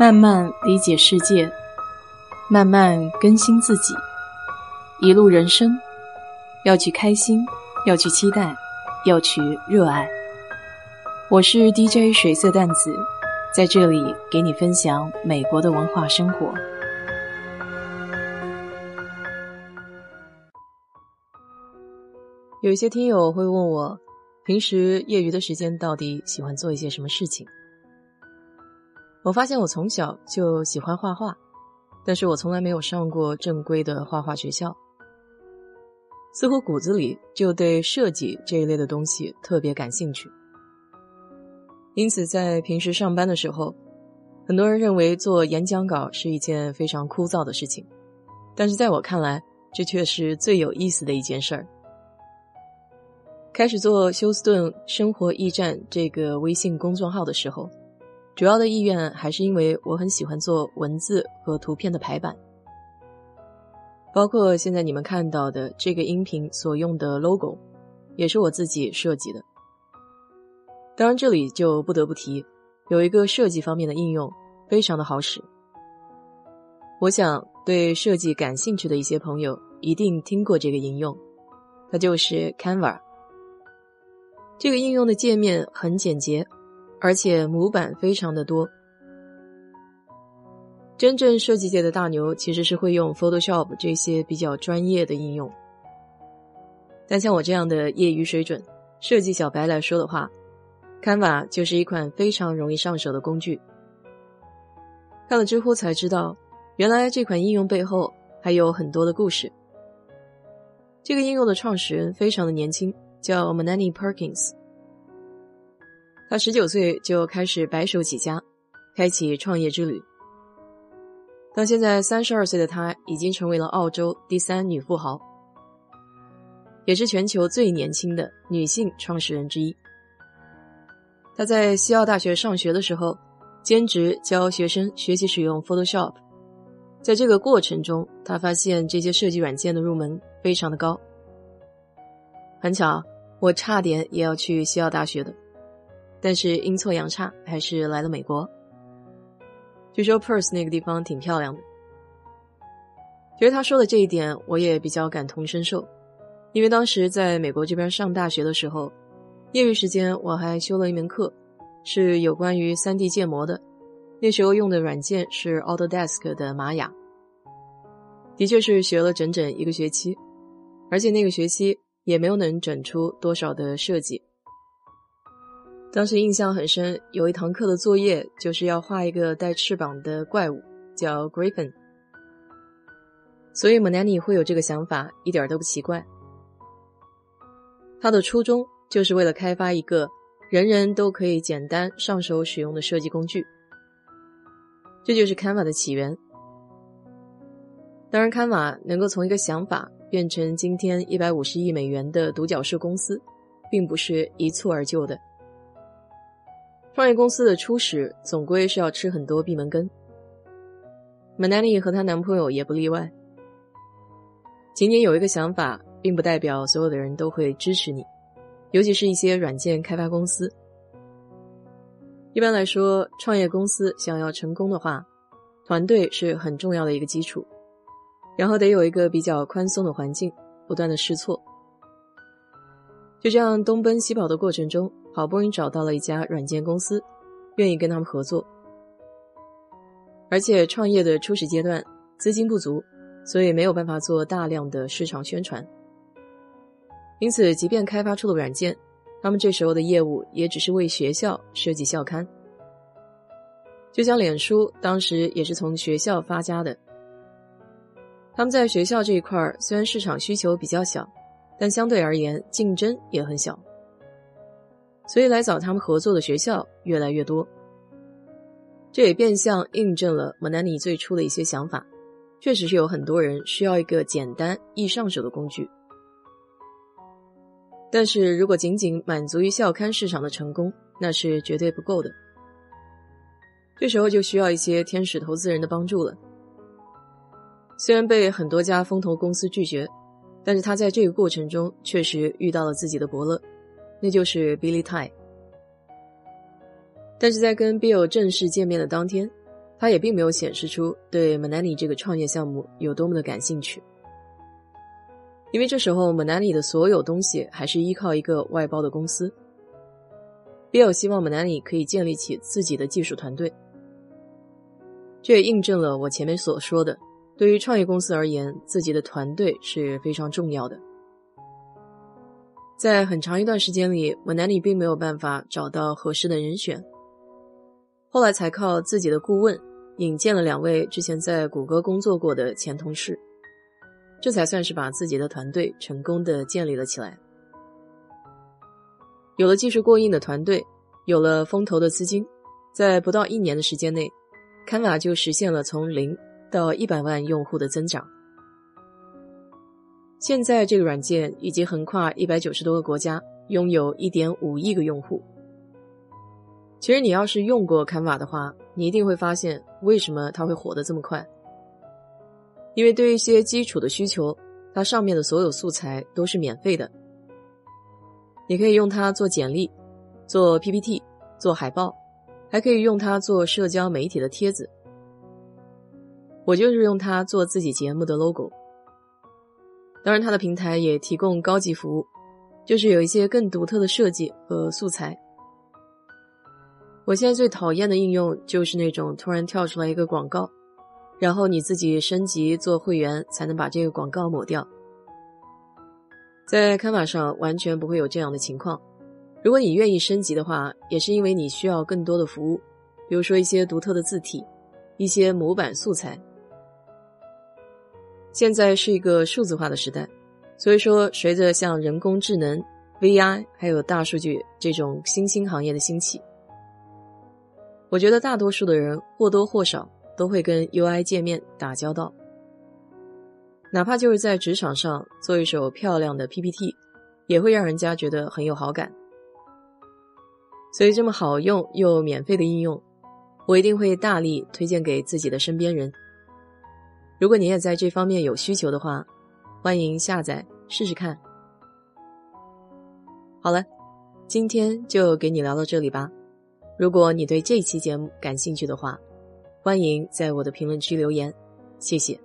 慢慢理解世界，慢慢更新自己。一路人生，要去开心，要去期待，要去热爱。我是 DJ 水色淡子，在这里给你分享美国的文化生活。有一些听友会问我，平时业余的时间到底喜欢做一些什么事情？我发现我从小就喜欢画画，但是我从来没有上过正规的画画学校，似乎骨子里就对设计这一类的东西特别感兴趣。因此，在平时上班的时候，很多人认为做演讲稿是一件非常枯燥的事情，但是在我看来，这却是最有意思的一件事儿。开始做休斯顿生活驿站这个微信公众号的时候，主要的意愿还是因为我很喜欢做文字和图片的排版，包括现在你们看到的这个音频所用的 logo，也是我自己设计的。当然，这里就不得不提有一个设计方面的应用，非常的好使。我想对设计感兴趣的一些朋友一定听过这个应用，它就是 Canva。这个应用的界面很简洁，而且模板非常的多。真正设计界的大牛其实是会用 Photoshop 这些比较专业的应用，但像我这样的业余水准设计小白来说的话，Canva 就是一款非常容易上手的工具。看了知乎才知道，原来这款应用背后还有很多的故事。这个应用的创始人非常的年轻。叫 Manani Perkins，他十九岁就开始白手起家，开启创业之旅。到现在三十二岁的他，已经成为了澳洲第三女富豪，也是全球最年轻的女性创始人之一。他在西澳大学上学的时候，兼职教学生学习使用 Photoshop，在这个过程中，他发现这些设计软件的入门非常的高。很巧，我差点也要去西澳大学的，但是阴错阳差，还是来了美国。据说 Perth 那个地方挺漂亮的。其实他说的这一点，我也比较感同身受，因为当时在美国这边上大学的时候，业余时间我还修了一门课，是有关于 3D 建模的。那时候用的软件是 Autodesk 的玛雅，的确是学了整整一个学期，而且那个学期。也没有能整出多少的设计。当时印象很深，有一堂课的作业就是要画一个带翅膀的怪物，叫 Griffin。所以 Manani 会有这个想法，一点都不奇怪。他的初衷就是为了开发一个人人都可以简单上手使用的设计工具。这就是 Canva 的起源。当然，Canva 能够从一个想法。变成今天一百五十亿美元的独角兽公司，并不是一蹴而就的。创业公司的初始总归是要吃很多闭门羹。Manani 和她男朋友也不例外。仅仅有一个想法，并不代表所有的人都会支持你，尤其是一些软件开发公司。一般来说，创业公司想要成功的话，团队是很重要的一个基础。然后得有一个比较宽松的环境，不断的试错。就这样东奔西跑的过程中，好不容易找到了一家软件公司，愿意跟他们合作。而且创业的初始阶段资金不足，所以没有办法做大量的市场宣传。因此，即便开发出了软件，他们这时候的业务也只是为学校设计校刊。就像脸书当时也是从学校发家的。他们在学校这一块虽然市场需求比较小，但相对而言竞争也很小，所以来找他们合作的学校越来越多。这也变相印证了 Manani 最初的一些想法，确实是有很多人需要一个简单易上手的工具。但是如果仅仅满足于校刊市场的成功，那是绝对不够的。这时候就需要一些天使投资人的帮助了。虽然被很多家风投公司拒绝，但是他在这个过程中确实遇到了自己的伯乐，那就是 Billy Tai。但是在跟 Bill 正式见面的当天，他也并没有显示出对 Manani 这个创业项目有多么的感兴趣，因为这时候 Manani 的所有东西还是依靠一个外包的公司。Bill 希望 Manani 可以建立起自己的技术团队，这也印证了我前面所说的，对于创业公司而言，自己的团队是非常重要的。在很长一段时间里，Manani 并没有办法找到合适的人选，后来才靠自己的顾问。引荐了两位之前在谷歌工作过的前同事，这才算是把自己的团队成功的建立了起来。有了技术过硬的团队，有了风投的资金，在不到一年的时间内，Canva 就实现了从零到一百万用户的增长。现在这个软件已经横跨一百九十多个国家，拥有一点五亿个用户。其实你要是用过 Canva 的话，你一定会发现为什么它会火得这么快。因为对于一些基础的需求，它上面的所有素材都是免费的。你可以用它做简历、做 PPT、做海报，还可以用它做社交媒体的帖子。我就是用它做自己节目的 logo。当然，它的平台也提供高级服务，就是有一些更独特的设计和素材。我现在最讨厌的应用就是那种突然跳出来一个广告，然后你自己升级做会员才能把这个广告抹掉。在 Canva 上完全不会有这样的情况。如果你愿意升级的话，也是因为你需要更多的服务，比如说一些独特的字体、一些模板素材。现在是一个数字化的时代，所以说随着像人工智能、VI 还有大数据这种新兴行业的兴起。我觉得大多数的人或多或少都会跟 UI 界面打交道，哪怕就是在职场上做一手漂亮的 PPT，也会让人家觉得很有好感。所以这么好用又免费的应用，我一定会大力推荐给自己的身边人。如果你也在这方面有需求的话，欢迎下载试试看。好了，今天就给你聊到这里吧。如果你对这期节目感兴趣的话，欢迎在我的评论区留言，谢谢。